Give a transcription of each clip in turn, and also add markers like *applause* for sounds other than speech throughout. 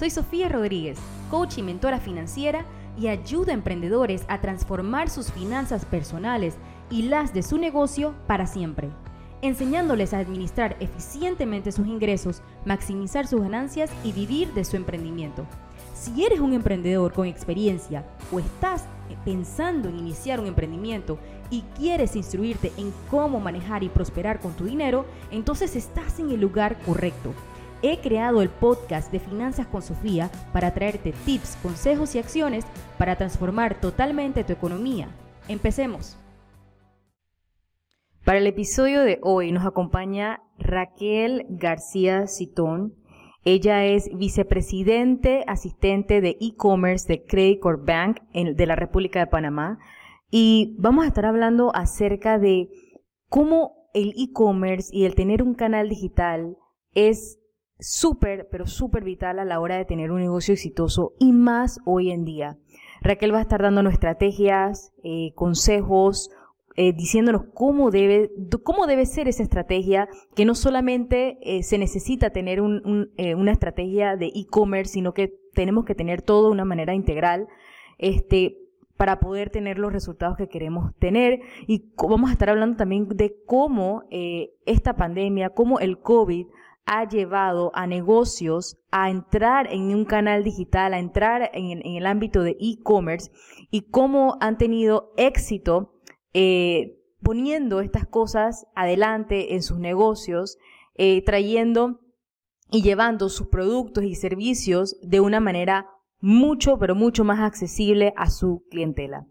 Soy Sofía Rodríguez, coach y mentora financiera y ayuda a emprendedores a transformar sus finanzas personales y las de su negocio para siempre, enseñándoles a administrar eficientemente sus ingresos, maximizar sus ganancias y vivir de su emprendimiento. Si eres un emprendedor con experiencia o estás pensando en iniciar un emprendimiento y quieres instruirte en cómo manejar y prosperar con tu dinero, entonces estás en el lugar correcto. He creado el podcast de Finanzas con Sofía para traerte tips, consejos y acciones para transformar totalmente tu economía. Empecemos. Para el episodio de hoy nos acompaña Raquel García Citón. Ella es vicepresidente asistente de e-commerce de Credit Corp Bank de la República de Panamá. Y vamos a estar hablando acerca de cómo el e-commerce y el tener un canal digital es súper, pero súper vital a la hora de tener un negocio exitoso y más hoy en día. Raquel va a estar dándonos estrategias, eh, consejos, eh, diciéndonos cómo debe, cómo debe ser esa estrategia, que no solamente eh, se necesita tener una estrategia de e-commerce, sino que tenemos que tener todo de una manera integral, este, para poder tener los resultados que queremos tener. Y vamos a estar hablando también de cómo esta pandemia, cómo el COVID ha llevado a negocios a entrar en un canal digital, a entrar en, el ámbito de e-commerce y cómo han tenido éxito eh, poniendo estas cosas adelante en sus negocios, eh, trayendo y llevando sus productos y servicios de una manera mucho, pero mucho más accesible a su clientela.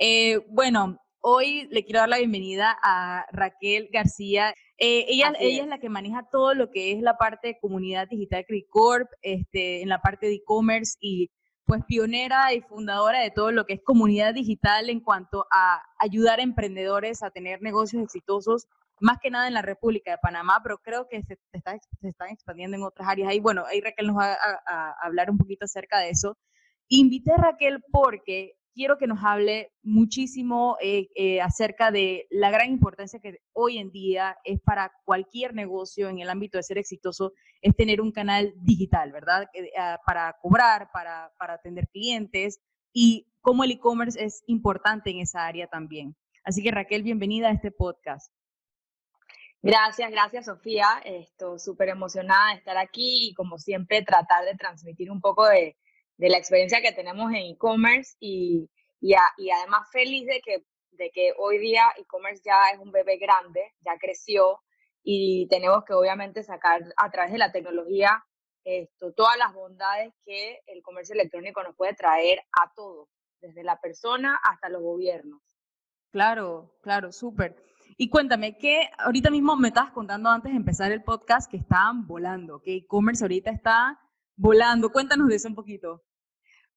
Eh, bueno, hoy le quiero dar la bienvenida a Raquel García. Eh, ella, ella es. la que maneja todo lo que es la parte de comunidad digital Cricorp, este, en la parte de e-commerce y pues pionera y fundadora de todo lo que es comunidad digital en cuanto a ayudar a emprendedores a tener negocios exitosos, más que nada en la República de Panamá, pero creo que se, está, se están expandiendo en otras áreas. Ahí, bueno, ahí Raquel nos va a, a hablar un poquito acerca de eso. Invité a Raquel porque quiero que nos hable muchísimo eh, eh, acerca de la gran importancia que hoy en día es para cualquier negocio en el ámbito de ser exitoso, es tener un canal digital, ¿verdad? Ah, para cobrar, para, para atender clientes y cómo el e-commerce es importante en esa área también. Así que Raquel, bienvenida a este podcast. Gracias, gracias Sofía. Estoy súper emocionada de estar aquí y como siempre tratar de transmitir un poco de, de la experiencia que tenemos en e-commerce y, y, y, además feliz de que, de que hoy día e-commerce ya es un bebé grande, ya creció y tenemos que obviamente sacar a través de la tecnología esto, todas las bondades que el comercio electrónico nos puede traer a todos, desde la persona hasta los gobiernos. Claro, claro, súper. Y cuéntame, que ahorita mismo me estabas contando antes de empezar el podcast que estaban volando, que e-commerce ahorita está volando. Cuéntanos de eso un poquito.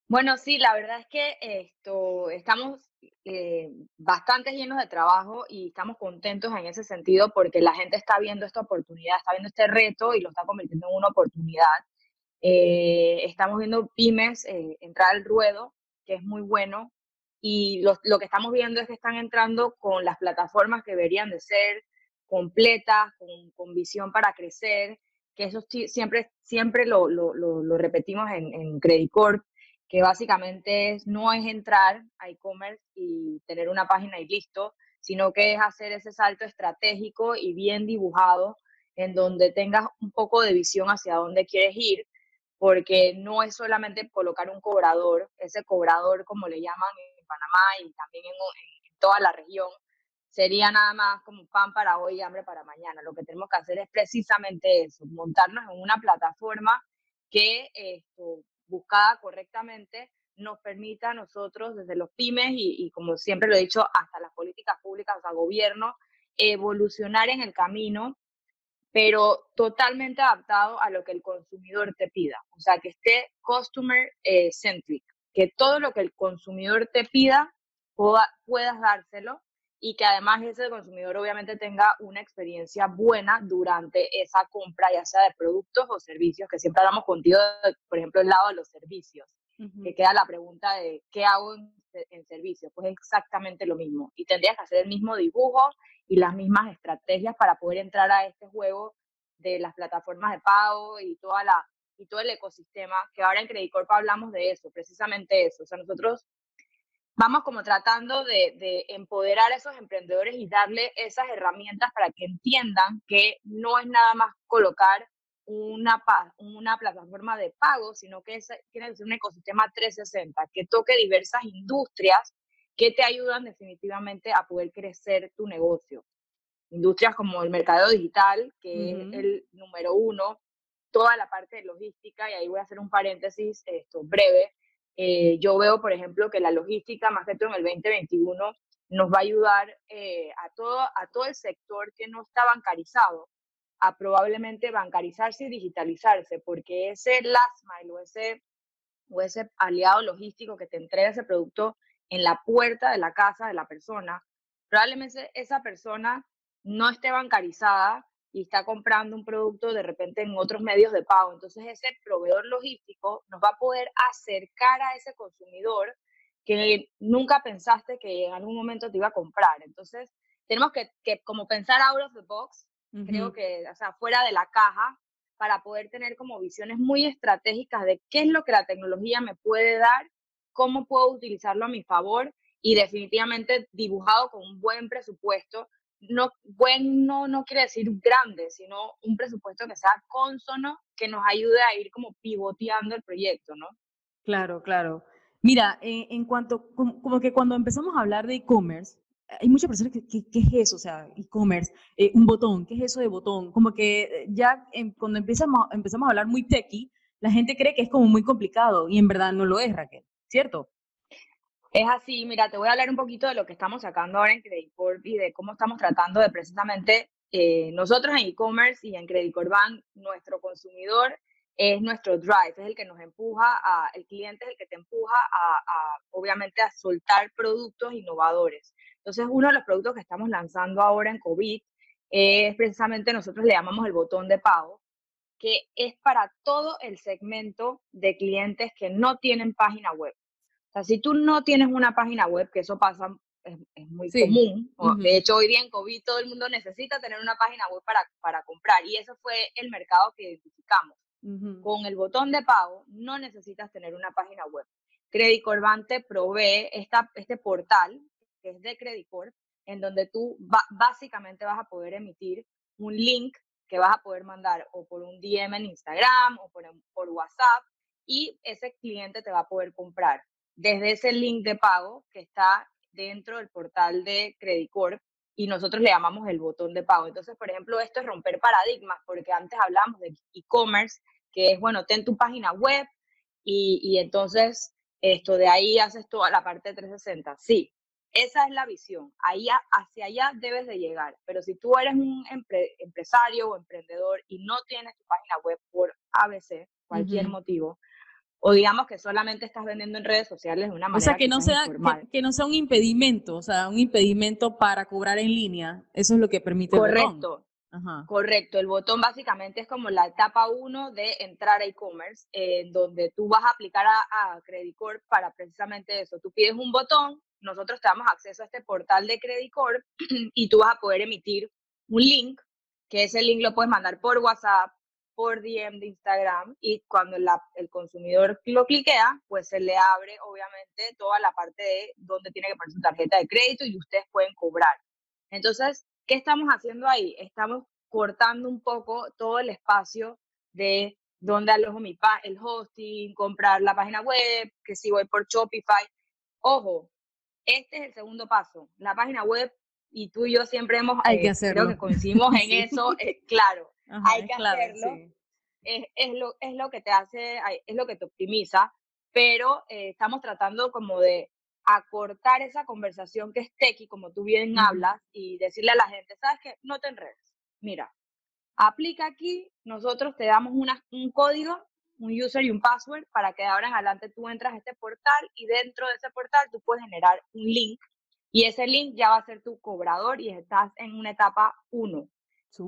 Bueno, sí, la verdad es que esto, estamos eh, bastante llenos de trabajo y estamos contentos en ese sentido porque la gente está viendo esta oportunidad, está viendo este reto y lo está convirtiendo en una oportunidad. Eh, estamos viendo pymes eh, entrar al ruedo, que es muy bueno, y lo, lo, que estamos viendo es que están entrando con las plataformas que deberían de ser completas, con, con visión para crecer, que eso siempre, siempre lo, lo, lo repetimos en, en Credit Corp, que básicamente es, no es entrar a e-commerce y tener una página y listo, sino que es hacer ese salto estratégico y bien dibujado en donde tengas un poco de visión hacia dónde quieres ir, porque no es solamente colocar un cobrador, ese cobrador como le llaman en Panamá y también en, en toda la región, sería nada más como pan para hoy y hambre para mañana. Lo que tenemos que hacer es precisamente eso, montarnos en una plataforma que esto, buscada correctamente nos permita a nosotros, desde los pymes y, como siempre lo he dicho, hasta las políticas públicas, a gobierno, evolucionar en el camino, pero totalmente adaptado a lo que el consumidor te pida. O sea, que esté customer eh, centric, que todo lo que el consumidor te pida puedas dárselo y que además ese consumidor obviamente tenga una experiencia buena durante esa compra, ya sea de productos o servicios, que siempre hablamos contigo, por ejemplo, el lado de los servicios, que queda la pregunta de qué hago en, en servicios, pues es exactamente lo mismo. Y tendrías que hacer el mismo dibujo y las mismas estrategias para poder entrar a este juego de las plataformas de pago y toda la, y todo el ecosistema, que ahora en Credit Corp hablamos de eso, precisamente eso. O sea, nosotros vamos como tratando de, empoderar a esos emprendedores y darle esas herramientas para que entiendan que no es nada más colocar una, una plataforma de pago, sino que tiene que ser un ecosistema 360 que toque diversas industrias que te ayudan definitivamente a poder crecer tu negocio. Industrias como el mercado digital, que es el número uno, toda la parte de logística, y ahí voy a hacer un paréntesis esto, breve, eh, yo veo, por ejemplo, que la logística, más que todo en el 2021, nos va a ayudar eh, a, todo, a todo el sector que no está bancarizado a probablemente bancarizarse y digitalizarse, porque ese last mile o ese, o ese aliado logístico que te entrega ese producto en la puerta de la casa de la persona, probablemente esa persona no esté bancarizada y está comprando un producto de repente en otros medios de pago. Entonces ese proveedor logístico nos va a poder acercar a ese consumidor que nunca pensaste que en algún momento te iba a comprar. Entonces tenemos que, que como pensar out of the box, creo que, o sea, fuera de la caja, para poder tener como visiones muy estratégicas de qué es lo que la tecnología me puede dar, cómo puedo utilizarlo a mi favor y definitivamente dibujado con un buen presupuesto no, bueno no quiere decir grande, sino un presupuesto que sea consono, que nos ayude a ir como pivoteando el proyecto, ¿no? Claro, claro. Mira, en, cuanto, como, que cuando empezamos a hablar de e-commerce, hay muchas personas que, ¿qué es eso? O sea, e-commerce, eh, un botón, ¿qué es eso de botón? Como que eh, ya cuando empezamos, empezamos a hablar muy techy, la gente cree que es como muy complicado y en verdad no lo es, Raquel, ¿cierto? Es así, mira, te voy a hablar un poquito de lo que estamos sacando ahora en Credit Corp y de cómo estamos tratando de precisamente eh, nosotros en e-commerce y en Credit Corp nuestro consumidor es nuestro drive, es el que nos empuja, a, el cliente es el que te empuja a, obviamente, a soltar productos innovadores. Entonces, uno de los productos que estamos lanzando ahora en COVID es precisamente, nosotros le llamamos el botón de pago, que es para todo el segmento de clientes que no tienen página web. O sea, si tú no tienes una página web, que eso pasa, es, muy común, de hecho hoy día en COVID todo el mundo necesita tener una página web para, para comprar y eso fue el mercado que identificamos. Con el botón de pago no necesitas tener una página web. Credit Corbante provee esta, este portal, que es de Credit Corp, en donde tú básicamente vas a poder emitir un link que vas a poder mandar o por un DM en Instagram o por, por WhatsApp y ese cliente te va a poder comprar desde ese link de pago que está dentro del portal de Credit Corp y nosotros le llamamos el botón de pago. Entonces, por ejemplo, esto es romper paradigmas, porque antes hablamos de e-commerce, que es, bueno, ten tu página web y, y, entonces esto de ahí haces toda la parte de 360. Sí, esa es la visión. Ahí, hacia allá debes de llegar. Pero si tú eres un empresario o emprendedor y no tienes tu página web por ABC, cualquier motivo, o digamos que solamente estás vendiendo en redes sociales de una manera o sea que, no sea que, no sea un impedimento o sea un impedimento para cobrar en línea. Eso es lo que permite correcto el botón. correcto. El botón básicamente es como la etapa uno de entrar a e-commerce en donde tú vas a aplicar a, a Credit Corp para precisamente eso. Tú pides un botón nosotros te damos acceso a este portal de Credit Corp *clears throat* y tú vas a poder emitir un link que ese link lo puedes mandar por WhatsApp por DM de Instagram y cuando el consumidor lo cliquea, pues se le abre obviamente toda la parte de donde tiene que poner su tarjeta de crédito y ustedes pueden cobrar. Entonces, ¿qué estamos haciendo ahí? Estamos cortando un poco todo el espacio de dónde alojo mi el hosting, comprar la página web, que si voy por Shopify. Ojo, este es el segundo paso. La página web y tú y yo siempre hemos Hay que eh, hacerlo. creo que coincidimos *laughs* en eso, eh, claro hay que hacerlo. Es, lo, es lo que te hace, es lo que te optimiza, pero eh, estamos tratando como de acortar esa conversación que es tequi, como tú bien hablas, y decirle a la gente, ¿sabes qué? No te enredes. Mira, aplica aquí, nosotros te damos una, un código, un user y un password para que de ahora en adelante tú entras a este portal y dentro de ese portal tú puedes generar un link y ese link ya va a ser tu cobrador y estás en una etapa 1.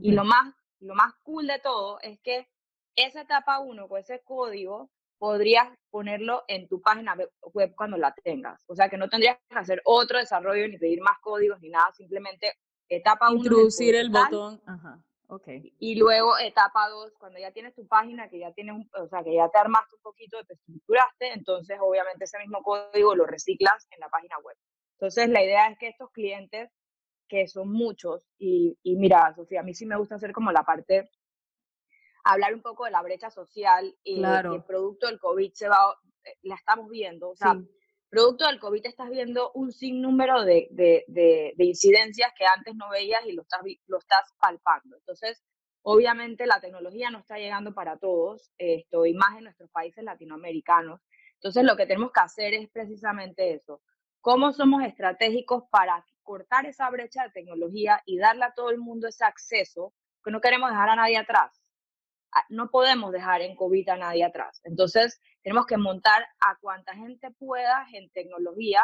Y lo más lo más cool de todo es que esa etapa 1 con ese código podrías ponerlo en tu página web cuando la tengas. O sea que no tendrías que hacer otro desarrollo ni pedir más códigos ni nada, simplemente etapa 1. Introducir el botón. Ajá. Okay. Y luego etapa dos, cuando ya tienes tu página, que ya tienes, o sea, que ya te armaste un poquito, te estructuraste, entonces obviamente ese mismo código lo reciclas en la página web. Entonces la idea es que estos clientes, que son muchos, y, y mira, Sofía, a mí sí me gusta hacer como la parte, hablar un poco de la brecha social y claro. el producto del COVID se va, eh, la estamos viendo, o sea, producto del COVID estás viendo un sinnúmero de, de, de, de, incidencias que antes no veías y lo estás, lo estás palpando. Entonces, obviamente la tecnología no está llegando para todos, esto, y más en nuestros países latinoamericanos. Entonces, lo que tenemos que hacer es precisamente eso. ¿Cómo somos estratégicos para cortar esa brecha de tecnología y darle a todo el mundo ese acceso? Que no queremos dejar a nadie atrás no podemos dejar en COVID a nadie atrás. Entonces, tenemos que montar a cuanta gente pueda en tecnología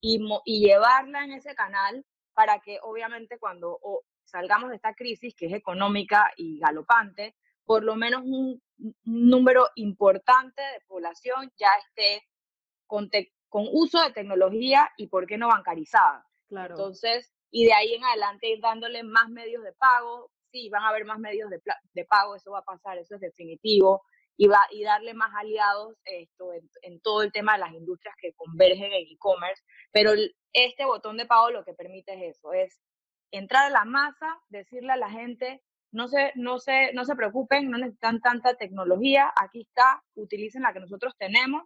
y, y llevarla en ese canal para que obviamente cuando salgamos de esta crisis, que es económica y galopante, por lo menos un, número importante de población ya esté con, con uso de tecnología y, ¿por qué no bancarizada? Claro. Entonces, y de ahí en adelante ir dándole más medios de pago, sí, van a haber más medios de, de pago, eso va a pasar, eso es definitivo, y, va, y darle más aliados esto, en, todo el tema de las industrias que convergen en e-commerce, pero este botón de pago lo que permite es eso, es entrar a la masa, decirle a la gente, no se, no se, no se preocupen, no necesitan tanta tecnología, aquí está, utilicen la que nosotros tenemos,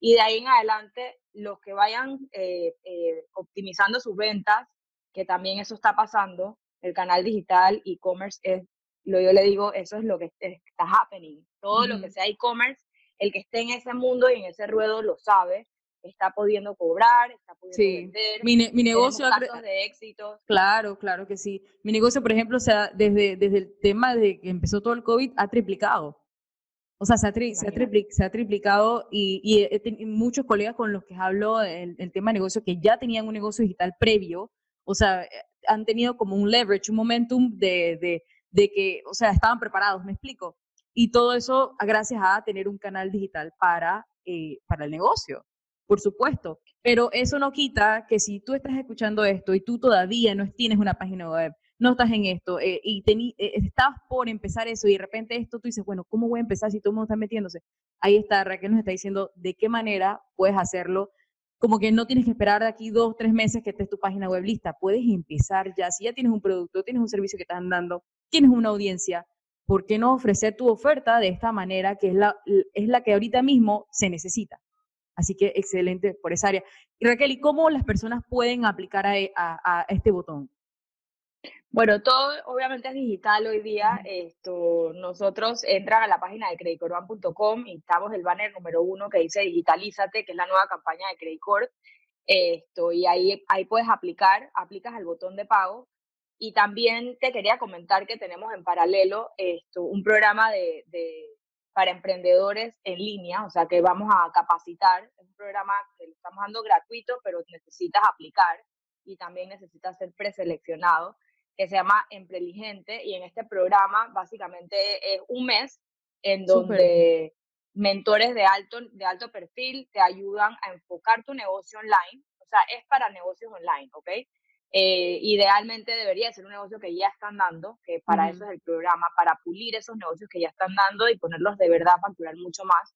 y de ahí en adelante los que vayan eh, eh, optimizando sus ventas, que también eso está pasando, el canal digital, e-commerce, es, lo yo le digo, eso es lo que está happening. Todo lo que sea e-commerce, el que esté en ese mundo y en ese ruedo lo sabe, está pudiendo cobrar, está pudiendo vender. Mi, mi negocio casos de. Claro, claro que sí. Mi negocio, por ejemplo, o sea, desde, desde el tema de que empezó todo el COVID, ha triplicado. O sea, se ha, se ha, triplicado y, y, muchos colegas con los que hablo el, el tema de negocio que ya tenían un negocio digital previo, o sea, han tenido como un leverage, un momentum de, de, de que, o sea, estaban preparados, me explico. Y todo eso gracias a tener un canal digital para, eh, para el negocio, por supuesto. Pero eso no quita que si tú estás escuchando esto y tú todavía no tienes una página web, no estás en esto eh, y eh, estás por empezar eso y de repente esto tú dices, bueno, ¿cómo voy a empezar si todo el mundo está metiéndose? Ahí está, Raquel nos está diciendo de qué manera puedes hacerlo como que no tienes que esperar de aquí dos, tres meses que estés tu página web lista. Puedes empezar ya. Si ya tienes un producto, tienes un servicio que estás dando, tienes una audiencia, ¿por qué no ofrecer tu oferta de esta manera que es la, es la que ahorita mismo se necesita? Así que excelente por esa área. Y Raquel, ¿y cómo las personas pueden aplicar a este botón? Bueno, todo obviamente es digital hoy día. Esto, nosotros entran a la página de creditcorban.com y estamos el banner número uno que dice Digitalízate, que es la nueva campaña de Credit Esto, y ahí, ahí puedes aplicar, aplicas el botón de pago. Y también te quería comentar que tenemos en paralelo esto, un programa de, de, para emprendedores en línea, o sea que vamos a capacitar. Es un programa que lo estamos dando gratuito, pero necesitas aplicar y también necesitas ser preseleccionado que se llama Empreligente y en este programa básicamente es un mes en donde mentores de alto, de alto perfil te ayudan a enfocar tu negocio online. O sea, es para negocios online, ¿ok? Eh, idealmente debería ser un negocio que ya están dando, que para eso es el programa, para pulir esos negocios que ya están dando y ponerlos de verdad a facturar mucho más,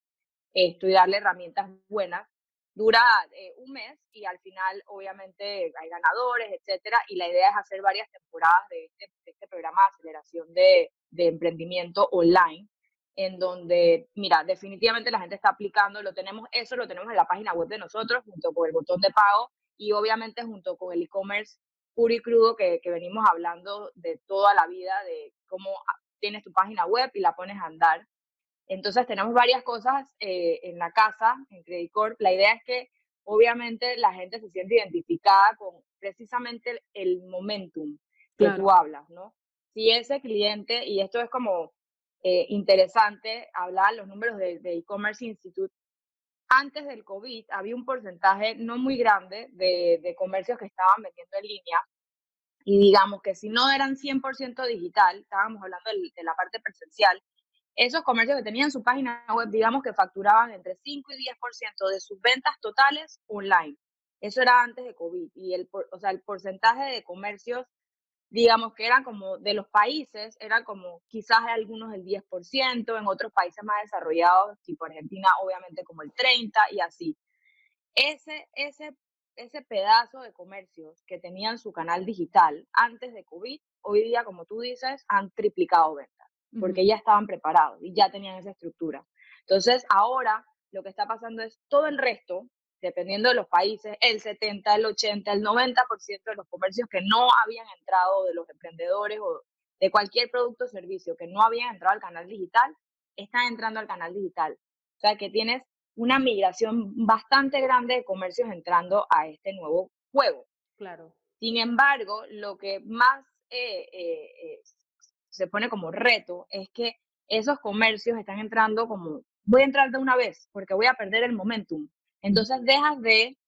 esto y darle herramientas buenas dura eh, un mes y al final obviamente hay ganadores, etcétera, y la idea es hacer varias temporadas de este, este programa de aceleración de, emprendimiento online, en donde, mira, definitivamente la gente está aplicando, lo tenemos, eso lo tenemos en la página web de nosotros, junto con el botón de pago y obviamente junto con el e-commerce puro y crudo que, que venimos hablando de toda la vida, de cómo tienes tu página web y la pones a andar entonces tenemos varias cosas eh, en la casa, en Credit Corp. La idea es que obviamente la gente se siente identificada con precisamente el, momentum que tú hablas, ¿no? Si ese cliente, y esto es como eh, interesante, hablar los números de e-commerce institute, antes del COVID había un porcentaje no muy grande de, de comercios que estaban vendiendo en línea y digamos que si no eran 100% digital, estábamos hablando de la parte presencial, esos comercios que tenían su página web, digamos que facturaban entre 5 y 10% de sus ventas totales online. Eso era antes de COVID. Y el, o sea, el porcentaje de comercios digamos que eran como de los países, eran como quizás algunos el 10%, en otros países más desarrollados, tipo Argentina, obviamente como el 30% y así. Ese, ese, ese pedazo de comercios que tenían su canal digital antes de COVID, hoy día, como tú dices, han triplicado ventas, porque ya estaban preparados y ya tenían esa estructura. Entonces, ahora lo que está pasando es todo el resto, dependiendo de los países, el 70, el 80, el 90% de los comercios que no habían entrado, de los emprendedores o de cualquier producto o servicio que no habían entrado al canal digital, están entrando al canal digital. O sea que tienes una migración bastante grande de comercios entrando a este nuevo juego. Claro. Sin embargo, lo que más eh, eh, eh, se pone como reto es que esos comercios están entrando como, voy a entrar de una vez porque voy a perder el momentum. Entonces dejas de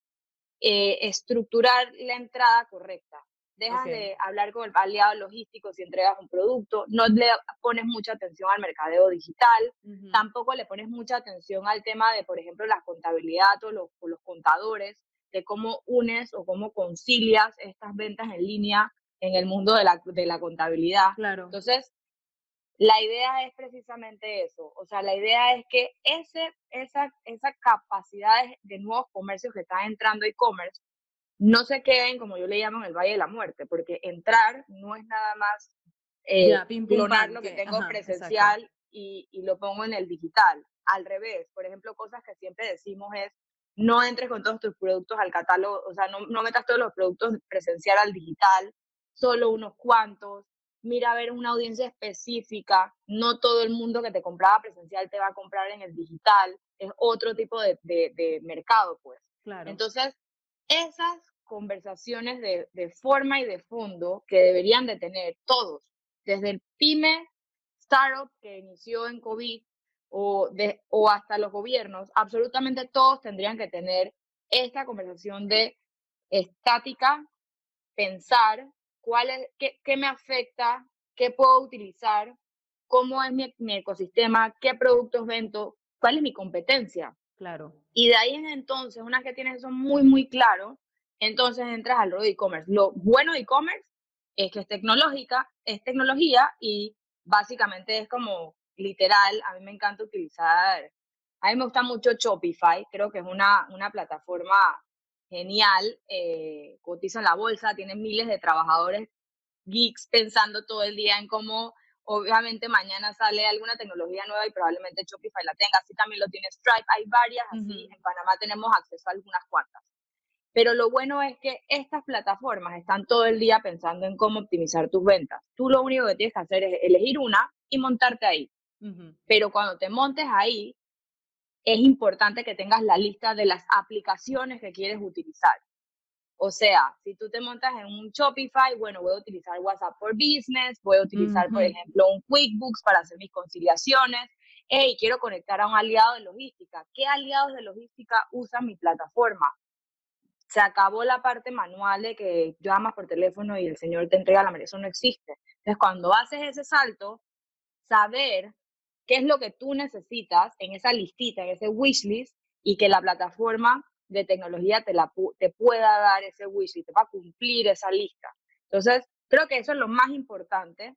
estructurar la entrada correcta, dejas de hablar con el aliado logístico si entregas un producto, no le pones mucha atención al mercadeo digital, tampoco le pones mucha atención al tema de, por ejemplo, la contabilidad o los, o los contadores, de cómo unes o cómo concilias estas ventas en línea en el mundo de la, de la contabilidad. Claro. Entonces, la idea es precisamente eso. O sea, la idea es que ese, esa, esa capacidad de nuevos comercios que están entrando e-commerce no se queden, como yo le llamo, en el Valle de la Muerte, porque entrar no es nada más eh, clonar lo que tengo presencial y, y, lo pongo en el digital. Al revés, por ejemplo, cosas que siempre decimos es, no entres con todos tus productos al catálogo, o sea, no, no metas todos los productos presencial al digital, solo unos cuantos, mira a ver una audiencia específica, no todo el mundo que te compraba presencial te va a comprar en el digital, es otro tipo de, de, de mercado, pues. Claro. Entonces, esas conversaciones de, de, forma y de fondo que deberían de tener todos, desde el pyme startup que inició en COVID o, de, o hasta los gobiernos, absolutamente todos tendrían que tener esta conversación de estática, pensar cuál es, qué, qué me afecta, qué puedo utilizar, cómo es mi, mi ecosistema, qué productos vendo, cuál es mi competencia. Claro. Y de ahí en entonces, una que tienes eso muy, muy claro, entonces entras al rol de e-commerce. Lo bueno de e-commerce es que es tecnológica, es tecnología y básicamente es como literal, a mí me encanta utilizar, a mí me gusta mucho Shopify, creo que es una, una plataforma genial, eh, cotiza en la bolsa, tiene miles de trabajadores geeks pensando todo el día en cómo obviamente mañana sale alguna tecnología nueva y probablemente Shopify la tenga, así también lo tiene Stripe, hay varias, así en Panamá tenemos acceso a algunas cuantas. Pero lo bueno es que estas plataformas están todo el día pensando en cómo optimizar tus ventas. Tú lo único que tienes que hacer es elegir una y montarte ahí. Pero cuando te montes ahí, es importante que tengas la lista de las aplicaciones que quieres utilizar. O sea, si tú te montas en un Shopify, bueno, voy a utilizar WhatsApp for Business, voy a utilizar, por ejemplo, un QuickBooks para hacer mis conciliaciones. Hey, quiero conectar a un aliado de logística. ¿Qué aliados de logística usan mi plataforma? se acabó la parte manual de que llamas por teléfono y el señor te entrega la mano. Eso no existe. Entonces, cuando haces ese salto, saber qué es lo que tú necesitas en esa listita, en ese wishlist, y que la plataforma de tecnología te, la, te pueda dar ese wishlist, te va a cumplir esa lista. Entonces, creo que eso es lo más importante.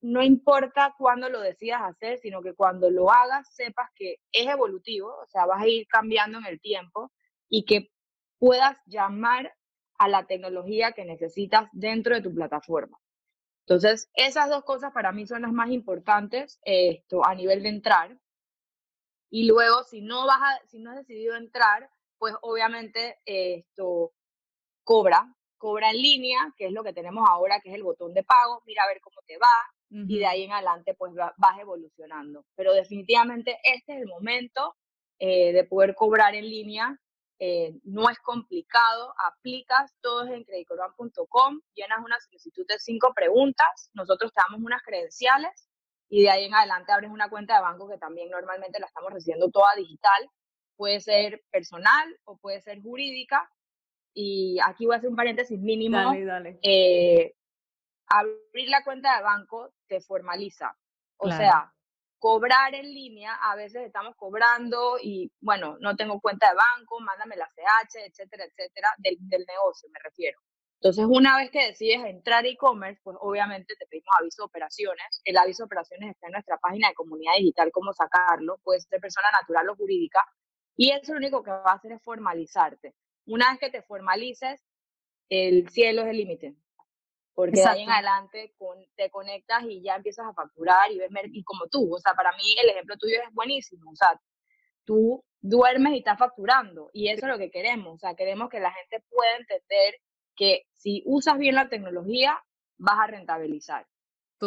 No importa cuándo lo decidas hacer, sino que cuando lo hagas sepas que es evolutivo, o sea, vas a ir cambiando en el tiempo y que puedas llamar a la tecnología que necesitas dentro de tu plataforma. Entonces, esas dos cosas para mí son las más importantes esto, a nivel de entrar. Y luego, si no, vas a, si no has decidido entrar, pues obviamente esto cobra, cobra en línea, que es lo que tenemos ahora, que es el botón de pago, mira a ver cómo te va, y de ahí en adelante pues vas evolucionando. Pero definitivamente este es el momento eh, de poder cobrar en línea eh, no es complicado, aplicas todos en creditcorban.com, llenas una solicitud de cinco preguntas, nosotros te damos unas credenciales y de ahí en adelante abres una cuenta de banco que también normalmente la estamos recibiendo toda digital, puede ser personal o puede ser jurídica. Y aquí voy a hacer un paréntesis mínimo. Eh, abrir la cuenta de banco te formaliza. O sea, cobrar en línea, a veces estamos cobrando y, bueno, no tengo cuenta de banco, mándame la CH, etcétera, etcétera, del, negocio me refiero. Entonces, una vez que decides entrar e-commerce, pues obviamente te pedimos aviso de operaciones. El aviso de operaciones está en nuestra página de comunidad digital, cómo sacarlo. Puede ser persona natural o jurídica. Y eso lo único que va a hacer es formalizarte. Una vez que te formalices, el cielo es el límite. Porque de ahí en adelante te conectas y ya empiezas a facturar y ves, y como tú, o sea, para mí el ejemplo tuyo es buenísimo, o sea, tú duermes y estás facturando y eso es lo que queremos, o sea, queremos que la gente pueda entender que si usas bien la tecnología, vas a rentabilizar.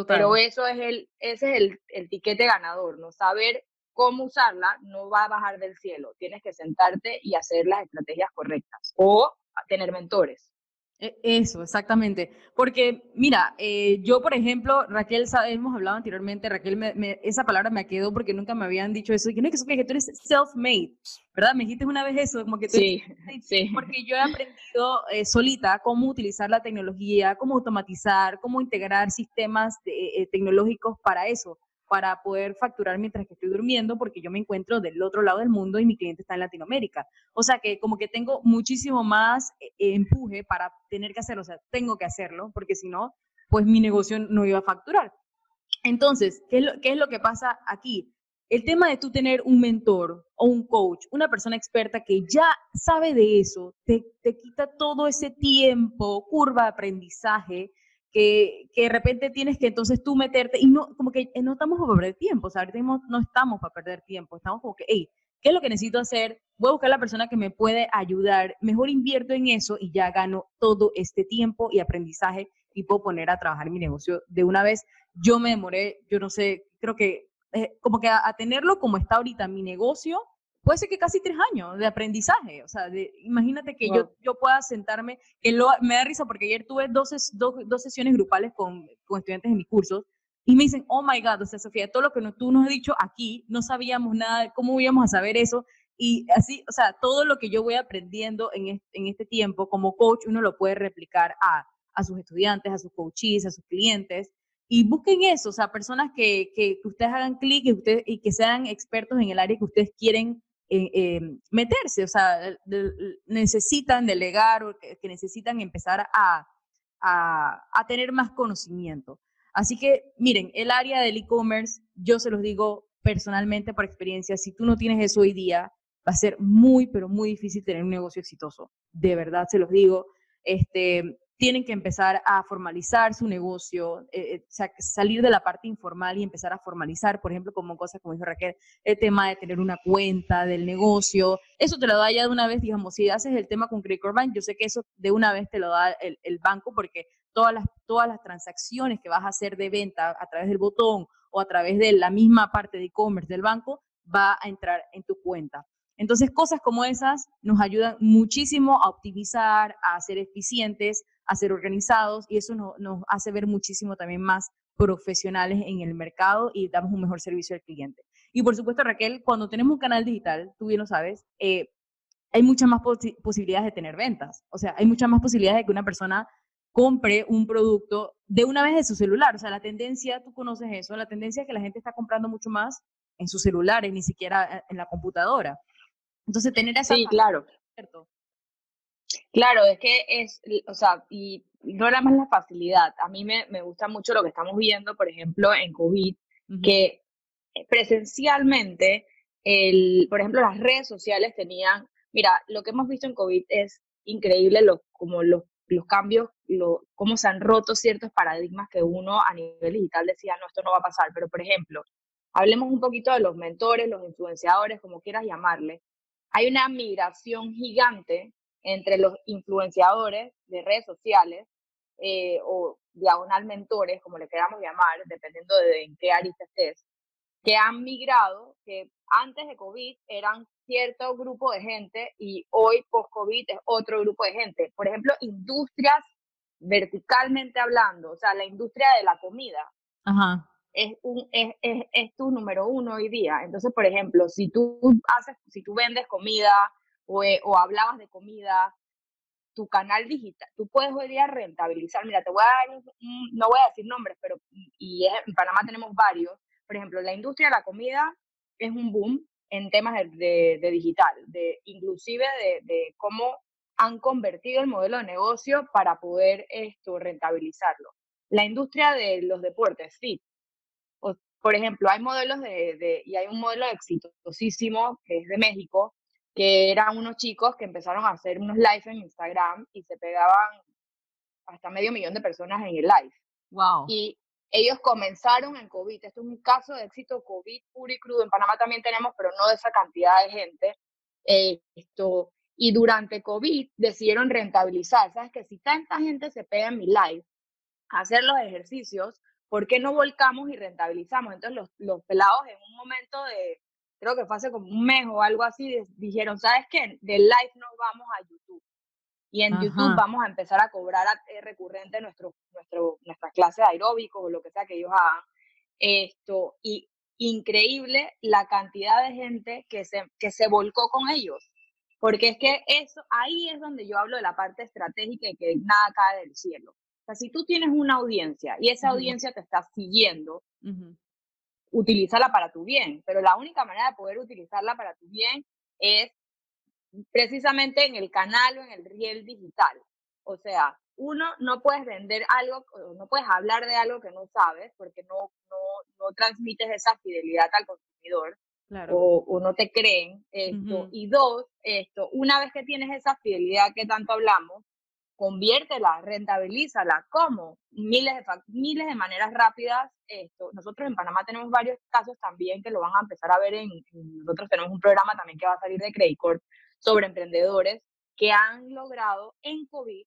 Pero eso es el, ese es el, el tiquete ganador, ¿no? Saber cómo usarla no va a bajar del cielo. Tienes que sentarte y hacer las estrategias correctas o tener mentores. E, eso, exactamente. Porque, mira, eh, yo, por ejemplo, Raquel, hemos hablado anteriormente, Raquel, me, esa palabra me quedó porque nunca me habían dicho eso. Y que no es que, que tú eres self-made, ¿verdad? Me dijiste una vez eso, como que tú sí, sí. Porque yo he aprendido eh, solita cómo utilizar la tecnología, cómo automatizar, cómo integrar sistemas eh, tecnológicos para eso para poder facturar mientras que estoy durmiendo, porque yo me encuentro del otro lado del mundo y mi cliente está en Latinoamérica. O sea que como que tengo muchísimo más eh, empuje para tener que hacerlo, o sea, tengo que hacerlo, porque si no, pues mi negocio no iba a facturar. Entonces, ¿qué es lo, qué es lo que pasa aquí? El tema de tú tener un mentor o un coach, una persona experta que ya sabe de eso, te, te quita todo ese tiempo, curva de aprendizaje, que, de repente tienes que entonces tú meterte y no, como que no estamos para perder tiempo, o sea, ahorita no estamos para perder tiempo, estamos como que, hey, ¿qué es lo que necesito hacer? Voy a buscar a la persona que me puede ayudar, mejor invierto en eso y ya gano todo este tiempo y aprendizaje y puedo poner a trabajar mi negocio de una vez. Yo me demoré, yo no sé, creo que eh, como que a tenerlo como está ahorita mi negocio, puede ser que casi tres años de aprendizaje. O sea, imagínate que yo, yo pueda sentarme, que lo, me da risa porque ayer tuve dos, dos, sesiones grupales con, con, estudiantes de mis cursos y me dicen, oh my God, o sea, Sofía, todo lo que tú nos has dicho aquí, no sabíamos nada, ¿cómo íbamos a saber eso? Y así, o sea, todo lo que yo voy aprendiendo en este, en este tiempo como coach, uno lo puede replicar a, a sus estudiantes, a sus coaches, a sus clientes. Y busquen eso, o sea, personas que, que, ustedes hagan clic y, ustedes, y que sean expertos en el área que ustedes quieren eh, meterse, o sea, necesitan delegar o que, necesitan empezar a, a, tener más conocimiento. Así que, miren, el área del e-commerce, yo se los digo personalmente por experiencia, si tú no tienes eso hoy día, va a ser muy, pero muy difícil tener un negocio exitoso. De verdad se los digo. Este, tienen que empezar a formalizar su negocio, eh, eh, salir de la parte informal y empezar a formalizar, por ejemplo, como cosas como dijo Raquel, el tema de tener una cuenta del negocio, eso te lo da ya de una vez, digamos, si haces el tema con Credit Bank, yo sé que eso de una vez te lo da el, el banco porque todas las, todas las transacciones que vas a hacer de venta a través del botón o a través de la misma parte de e-commerce del banco va a entrar en tu cuenta. Entonces, cosas como esas nos ayudan muchísimo a optimizar, a ser eficientes, a ser organizados y eso nos, hace ver muchísimo también más profesionales en el mercado y damos un mejor servicio al cliente. Y por supuesto, Raquel, cuando tenemos un canal digital, tú bien lo sabes, eh, hay muchas más posibilidades de tener ventas. O sea, hay muchas más posibilidades de que una persona compre un producto de una vez de su celular. O sea, la tendencia, tú conoces eso, la tendencia es que la gente está comprando mucho más en sus celulares, ni siquiera eh, en la computadora. Entonces, tener esa... Sí, claro. Claro, es que es, o sea, y no era más la facilidad. A mí me, me gusta mucho lo que estamos viendo, por ejemplo, en COVID, que presencialmente, el, por ejemplo, las redes sociales tenían, mira, lo que hemos visto en COVID es increíble, lo, como los, los cambios, lo, cómo se han roto ciertos paradigmas que uno a nivel digital decía, no, esto no va a pasar. Pero, por ejemplo, hablemos un poquito de los mentores, los influenciadores, como quieras llamarle hay una migración gigante entre los influenciadores de redes sociales eh, o diagonal mentores, como le queramos llamar, dependiendo de en qué área estés, que han migrado, que antes de COVID eran cierto grupo de gente y hoy post-COVID es otro grupo de gente. Por ejemplo, industrias verticalmente hablando, o sea, la industria de la comida. Ajá es, un, es, es, es, tu número uno hoy día. Entonces, por ejemplo, si tú haces, si tú vendes comida o, eh, o hablabas de comida, tu canal digital, tú puedes hoy día rentabilizar. Mira, te voy a dar, no voy a decir nombres, pero y en Panamá tenemos varios. Por ejemplo, la industria de la comida es un boom en temas de, digital, de inclusive de, cómo han convertido el modelo de negocio para poder esto rentabilizarlo. La industria de los deportes, sí. por ejemplo, hay modelos de, y hay un modelo exitosísimo que es de México, que eran unos chicos que empezaron a hacer unos live en Instagram y se pegaban hasta medio millón de personas en el live. Wow. Y ellos comenzaron en COVID. Esto es un caso de éxito COVID puro y crudo. En Panamá también tenemos, pero no de esa cantidad de gente. Eh, esto, y durante COVID decidieron rentabilizar. ¿Sabes? Que si tanta gente se pega en mi live a hacer los ejercicios, ¿por qué no volcamos y rentabilizamos? Entonces los, los pelados en un momento de, creo que fue hace como un mes o algo así, dijeron, ¿sabes qué? Del live nos vamos a YouTube y en YouTube vamos a empezar a cobrar eh, recurrente nuestro, nuestro, nuestras clases aeróbicos o lo que sea que ellos hagan. Esto, y increíble la cantidad de gente que se, que se volcó con ellos. Porque es que eso, ahí es donde yo hablo de la parte estratégica y que nada cae del cielo. O sea, si tú tienes una audiencia y esa audiencia te está siguiendo, utilízala para tu bien. Pero la única manera de poder utilizarla para tu bien es precisamente en el canal o en el riel digital. O sea, uno, no puedes vender algo, no puedes hablar de algo que no sabes porque no, no, no transmites esa fidelidad al consumidor o, o, no te creen esto. Y dos, esto, una vez que tienes esa fidelidad que tanto hablamos, conviértela, rentabilízala. ¿Cómo? Miles de, miles de maneras rápidas. Esto. Nosotros en Panamá tenemos varios casos también que lo van a empezar a ver en, nosotros tenemos un programa también que va a salir de Credit Corp sobre emprendedores que han logrado en COVID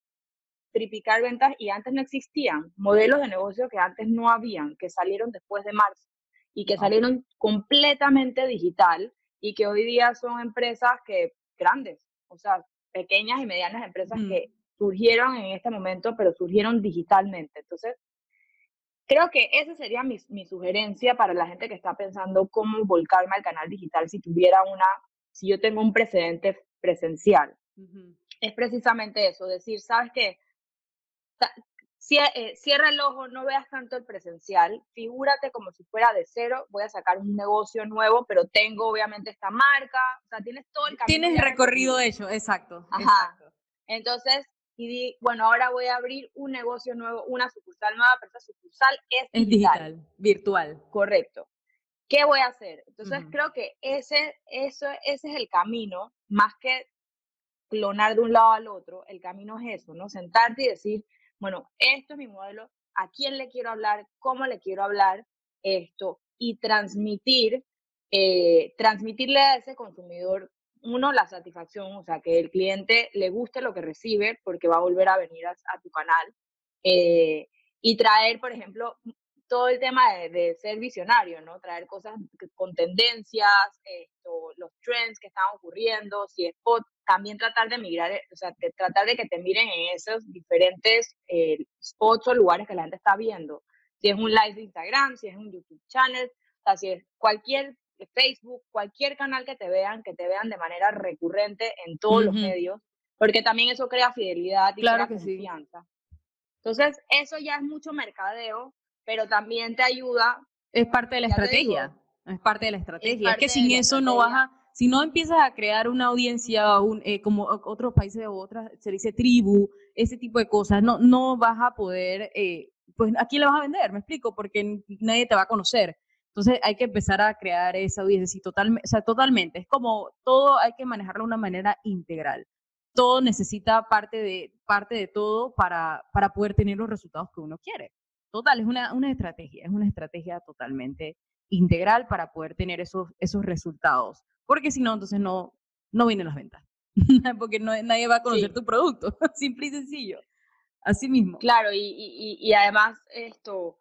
triplicar ventas y antes no existían modelos de negocio que antes no habían, que salieron después de marzo y que salieron completamente digital y que hoy día son empresas que grandes, o sea, pequeñas y medianas empresas que surgieron en este momento, pero surgieron digitalmente. Entonces, creo que esa sería mi, mi sugerencia para la gente que está pensando cómo volcarme al canal digital si tuviera una, si yo tengo un precedente presencial. Es precisamente eso, decir, ¿sabes qué? Eh, cierra el ojo, no veas tanto el presencial, figúrate como si fuera de cero, voy a sacar un negocio nuevo, pero tengo obviamente esta marca, o sea, tienes todo el camino. Tienes recorrido hecho, exacto. Ajá. Entonces, y di, bueno, ahora voy a abrir un negocio nuevo, una sucursal nueva, pero esa sucursal es, digital. virtual. Correcto. ¿Qué voy a hacer? Entonces, creo que ese, eso, ese es el camino, más que clonar de un lado al otro, el camino es eso, ¿no? Sentarte y decir, bueno, esto es mi modelo, a quién le quiero hablar, cómo le quiero hablar esto y transmitir, eh, transmitirle a ese consumidor, uno, la satisfacción, o sea, que el cliente le guste lo que recibe porque va a volver a venir a, tu canal. Eh, y traer, por ejemplo, todo el tema de, ser visionario, ¿no? Traer cosas con tendencias, los trends que están ocurriendo, si es spot, también tratar de migrar, o sea, tratar de que te miren en esos diferentes eh, spots o lugares que la gente está viendo. Si es un live de Instagram, si es un YouTube channel, o sea, si es cualquier Facebook, cualquier canal que te vean, que te vean de manera recurrente en todos los medios, porque también eso crea fidelidad y crea confianza. Entonces, eso ya es mucho mercadeo, pero también te ayuda. Es parte de la estrategia. es parte de la estrategia. Es, que sin eso no vas a, si no empiezas a crear una audiencia un, eh, como otros países o otras, se dice tribu, ese tipo de cosas, no, no vas a poder, eh, pues a quién le vas a vender, me explico, porque nadie te va a conocer. Entonces hay que empezar a crear esa audiencia, totalmente, o sea, totalmente. Es como todo hay que manejarlo de una manera integral. Todo necesita parte de, parte de todo para, para poder tener los resultados que uno quiere. Total, es una, una estrategia, es una estrategia totalmente integral para poder tener esos, esos resultados. Porque si no, entonces no, no vienen las ventas. *laughs* Porque no, nadie va a conocer tu producto, *laughs* simple y sencillo. Así mismo. Claro, y, y, y, además esto,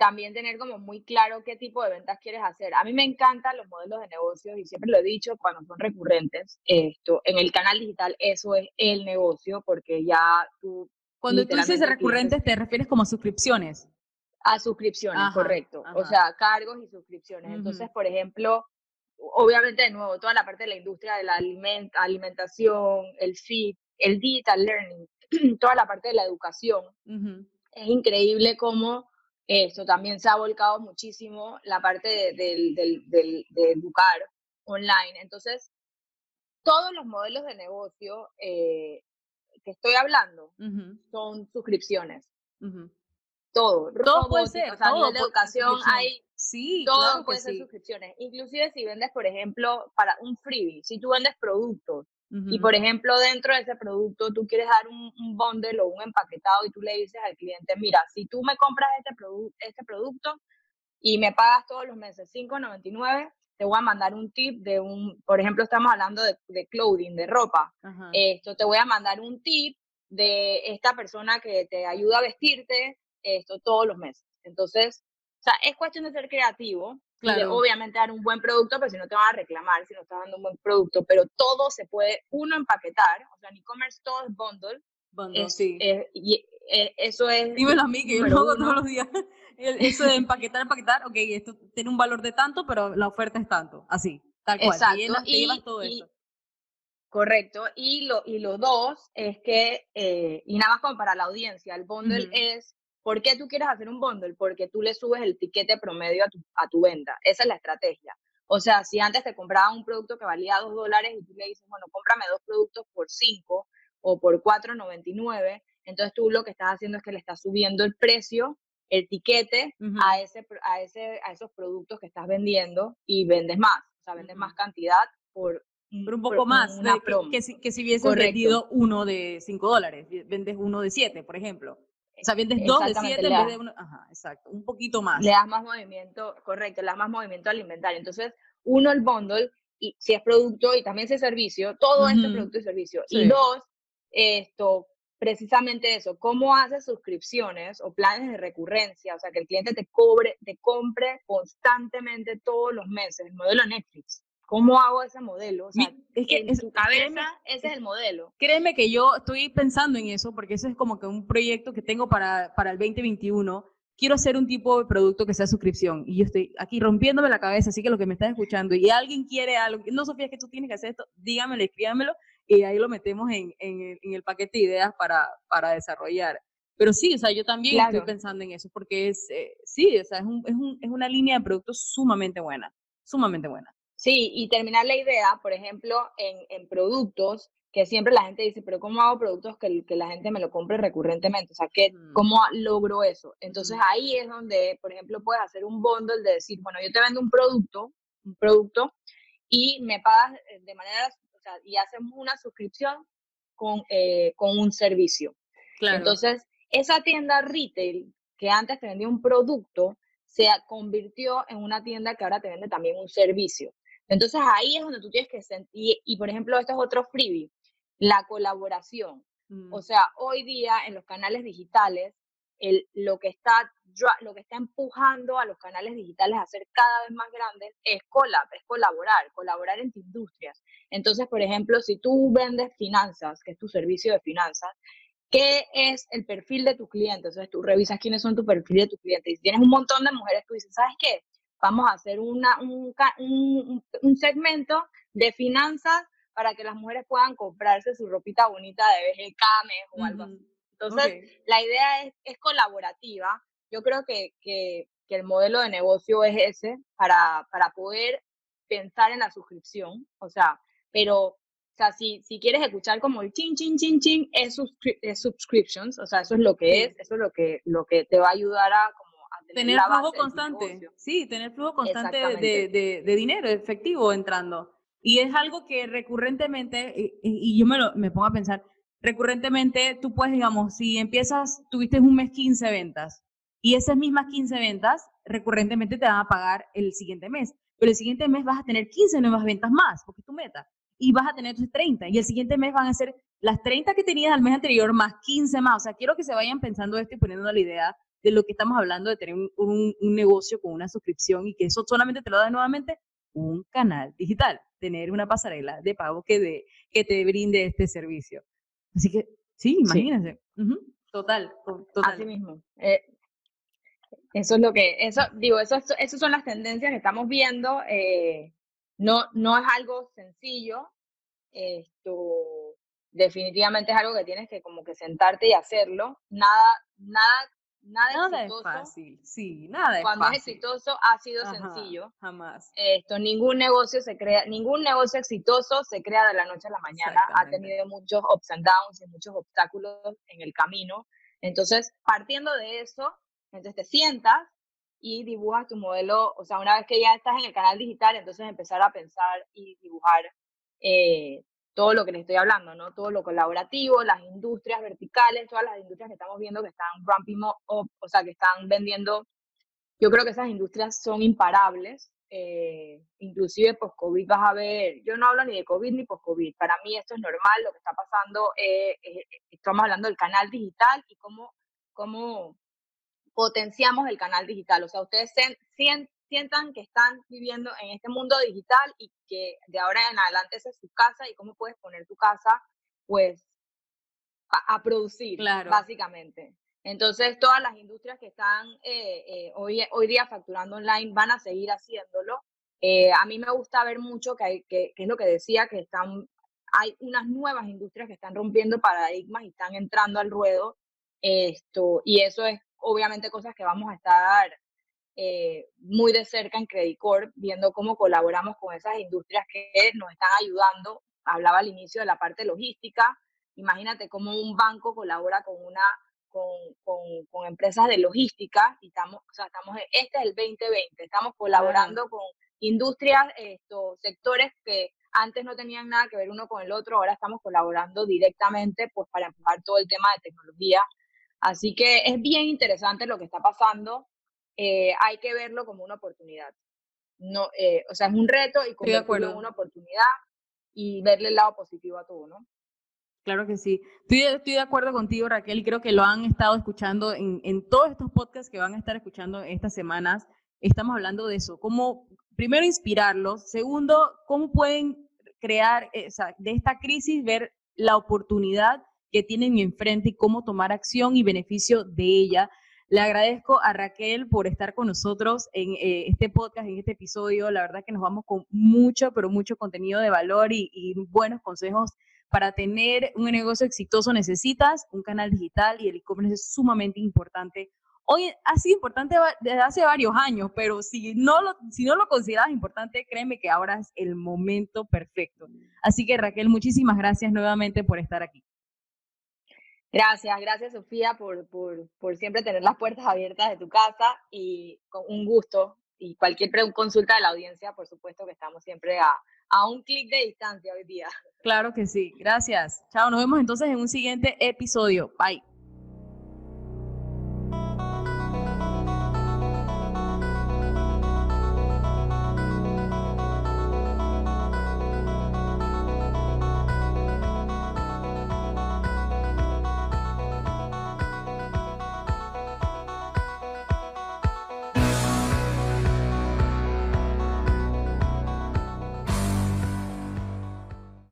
también tener como muy claro qué tipo de ventas quieres hacer. A mí me encantan los modelos de negocios y siempre lo he dicho cuando son recurrentes. Esto, en el canal digital eso es el negocio porque ya tú cuando tú dices recurrentes, te refieres como suscripciones. A suscripciones, correcto. O sea, cargos y suscripciones. Entonces, por ejemplo, obviamente, de nuevo, toda la parte de la industria de la alimentación, el feed, el digital learning, *clears throat* toda la parte de la educación. Es increíble cómo esto también se ha volcado muchísimo la parte de, de educar online. Entonces, todos los modelos de negocio eh, que estoy hablando son suscripciones. Todo. Todo puede ser. O sea, a nivel de educación hay... Sí, todo puede ser suscripciones. Inclusive si vendes, por ejemplo, para un freebie, si tú vendes productos y, por ejemplo, dentro de ese producto tú quieres dar un, un, bundle o un empaquetado y tú le dices al cliente, mira, si tú me compras este, este producto y me pagas todos los meses 5.99, te voy a mandar un tip de un, por ejemplo, estamos hablando de, de clothing, de ropa. Esto, te voy a mandar un tip de esta persona que te ayuda a vestirte esto todos los meses. Entonces, o sea, es cuestión de ser creativo, claro. obviamente dar un buen producto, pero si no te van a reclamar si no estás dando un buen producto, pero todo se puede, uno, empaquetar, o sea, en e-commerce todo es bundle. Bundle, sí. y eh, eso es... Dímelo a mí, que yo lo hago todos los días. *laughs* Eso de empaquetar, empaquetar, ok, esto tiene un valor de tanto, pero la oferta es tanto, así, tal cual. Exacto. y, llevas todo eso. Correcto. Y lo, y lo dos es que, eh, y nada más como para la audiencia, el bundle es ¿Por qué tú quieres hacer un bundle? Porque tú le subes el tiquete promedio a tu, a tu venta. Esa es la estrategia. O sea, si antes te compraba un producto que valía dos dólares y tú le dices, bueno, cómprame dos productos por cinco o por 4.99, entonces tú lo que estás haciendo es que le estás subiendo el precio, el tiquete a, ese, a, ese, a esos productos que estás vendiendo y vendes más. O sea, vendes más cantidad por un poco más que, si, que si vendido uno de 5 dólares, vendes uno de 7, por ejemplo. O sea, vendes dos de siete en vez de uno. Ajá, exacto, un poquito más. Le das más movimiento, correcto, le das más movimiento al inventario. Entonces, uno, el bundle, y si es producto y también si es servicio, todo esto es producto y servicio. Y dos, esto, precisamente eso, cómo haces suscripciones o planes de recurrencia, o sea, que el cliente te cobre, te compre constantemente todos los meses, el modelo Netflix. ¿Cómo hago ese modelo? O sea, es que en su cabeza ese es el modelo. Créeme que yo estoy pensando en eso porque ese es como que un proyecto que tengo para, para el 2021. Quiero hacer un tipo de producto que sea suscripción y yo estoy aquí rompiéndome la cabeza, así que lo que me estás escuchando y alguien quiere algo, no Sofía, es que tú tienes que hacer esto, dígamelo, escríbamelo y ahí lo metemos en, en, el, en el paquete de ideas para, para desarrollar. Pero sí, o sea, yo también estoy pensando en eso porque es, eh, sí, o sea, es, un, es, un, es una línea de productos sumamente buena, sumamente buena. Sí, y terminar la idea, por ejemplo, en, en productos que siempre la gente dice, pero ¿cómo hago productos que, que la gente me lo compre recurrentemente? O sea, ¿qué, ¿cómo logro eso? Entonces ahí es donde, por ejemplo, puedes hacer un bundle de decir, bueno, yo te vendo un producto, un producto, y me pagas eh, de manera, o sea, y hacemos una suscripción con, eh, con un servicio. Claro. Entonces, esa tienda retail que antes te vendía un producto, se convirtió en una tienda que ahora te vende también un servicio. Entonces ahí es donde tú tienes que sentir, y, por ejemplo, esto es otro freebie, la colaboración. O mm. sea, hoy día en los canales digitales, el, lo, que está, lo que está empujando a los canales digitales a ser cada vez más grandes es, colab, es colaborar, colaborar entre industrias. Entonces, por ejemplo, si tú vendes finanzas, que es tu servicio de finanzas, ¿qué es el perfil de tu cliente? Entonces tú revisas quiénes son tu perfil de tu cliente. Y si tienes un montón de mujeres, tú dices, ¿sabes qué? Vamos a hacer una, un, un, segmento de finanzas para que las mujeres puedan comprarse su ropita bonita de BGK o algo así. Entonces, la idea es, es, colaborativa. Yo creo que, que, que, el modelo de negocio es ese para, para poder pensar en la suscripción. O sea, pero o sea, si, si quieres escuchar como el chin, chin, chin, chin, es, es subscriptions, o sea, eso es lo que es, eso es lo que, lo que te va a ayudar a tener, flujo constante. Sí, tener flujo constante de, de, dinero efectivo entrando. Y es algo que recurrentemente, y, yo me, lo, me pongo a pensar, recurrentemente tú puedes, digamos, si empiezas, tuviste un mes 15 ventas y esas mismas 15 ventas recurrentemente te van a pagar el siguiente mes, pero el siguiente mes vas a tener 15 nuevas ventas más, porque es tu meta, y vas a tener tus 30, y el siguiente mes van a ser las 30 que tenías al mes anterior más 15 más, o sea, quiero que se vayan pensando esto y poniendo la idea de lo que estamos hablando de tener un, negocio con una suscripción y que eso solamente te lo da nuevamente un canal digital, tener una pasarela de pago que, de, que te brinde este servicio. Así que, sí, imagínense. Total, total. Así mismo. Eh, eso es lo que, eso, digo, eso, eso son las tendencias que estamos viendo. Eh, no, no es algo sencillo. Esto definitivamente es algo que tienes que como que sentarte y hacerlo. Nada, nada nada, exitoso. Es fácil, sí, nada es Cuando es exitoso ha sido sencillo. Jamás. Esto, ningún negocio se crea, ningún negocio exitoso se crea de la noche a la mañana. Ha tenido muchos ups and downs y muchos obstáculos en el camino. Entonces, partiendo de eso, entonces te sientas y dibujas tu modelo, o sea, una vez que ya estás en el canal digital, entonces empezar a pensar y dibujar eh, todo lo que les estoy hablando, ¿no? Todo lo colaborativo, las industrias verticales, todas las industrias que estamos viendo que están ramping up, o sea, que están vendiendo. Yo creo que esas industrias son imparables. Eh, inclusive post-COVID vas a ver, yo no hablo ni de COVID ni post-COVID, para mí esto es normal, lo que está pasando, eh, estamos hablando del canal digital y cómo, cómo potenciamos el canal digital. O sea, ustedes sientan que están viviendo en este mundo digital y que de ahora en adelante esa es su casa y cómo puedes poner tu casa, pues, a, producir, básicamente. Entonces, todas las industrias que están eh, eh, hoy, hoy día facturando online van a seguir haciéndolo. Eh, a mí me gusta ver mucho que, hay, que, que es lo que decía, que están, hay unas nuevas industrias que están rompiendo paradigmas y están entrando al ruedo. Esto, y eso es obviamente cosas que vamos a estar eh, muy de cerca en Credit Corp, viendo cómo colaboramos con esas industrias que nos están ayudando. Hablaba al inicio de la parte logística. Imagínate cómo un banco colabora con una con, con, empresas de logística y estamos, o sea, estamos, este es el 2020, estamos colaborando con industrias, estos sectores que antes no tenían nada que ver uno con el otro, ahora estamos colaborando directamente pues para empujar todo el tema de tecnología Así que es bien interesante lo que está pasando. Eh, hay que verlo como una oportunidad. No, eh, o sea, es un reto y convertirlo en una oportunidad y verle el lado positivo a todo, ¿no? Claro que sí. Estoy, estoy, de acuerdo contigo, Raquel, y creo que lo han estado escuchando en, en, todos estos podcasts que van a estar escuchando estas semanas. Estamos hablando de eso, cómo, primero, inspirarlos, segundo, cómo pueden crear, eh, o sea, de esta crisis, ver la oportunidad que tienen enfrente y cómo tomar acción y beneficio de ella. Le agradezco a Raquel por estar con nosotros en eh, este podcast, en este episodio. La verdad que nos vamos con mucho, pero mucho contenido de valor y, buenos consejos para tener un negocio exitoso necesitas un canal digital y el e-commerce es sumamente importante. Hoy ha sido importante desde hace varios años, pero si no, lo, si no lo consideras importante, créeme que ahora es el momento perfecto. Así que Raquel, muchísimas gracias nuevamente por estar aquí. Gracias, gracias Sofía por, por, por, siempre tener las puertas abiertas de tu casa y con un gusto y cualquier consulta de la audiencia, por supuesto que estamos siempre a, a un clic de distancia hoy día. Claro que sí, gracias. Chao, nos vemos entonces en un siguiente episodio. Bye.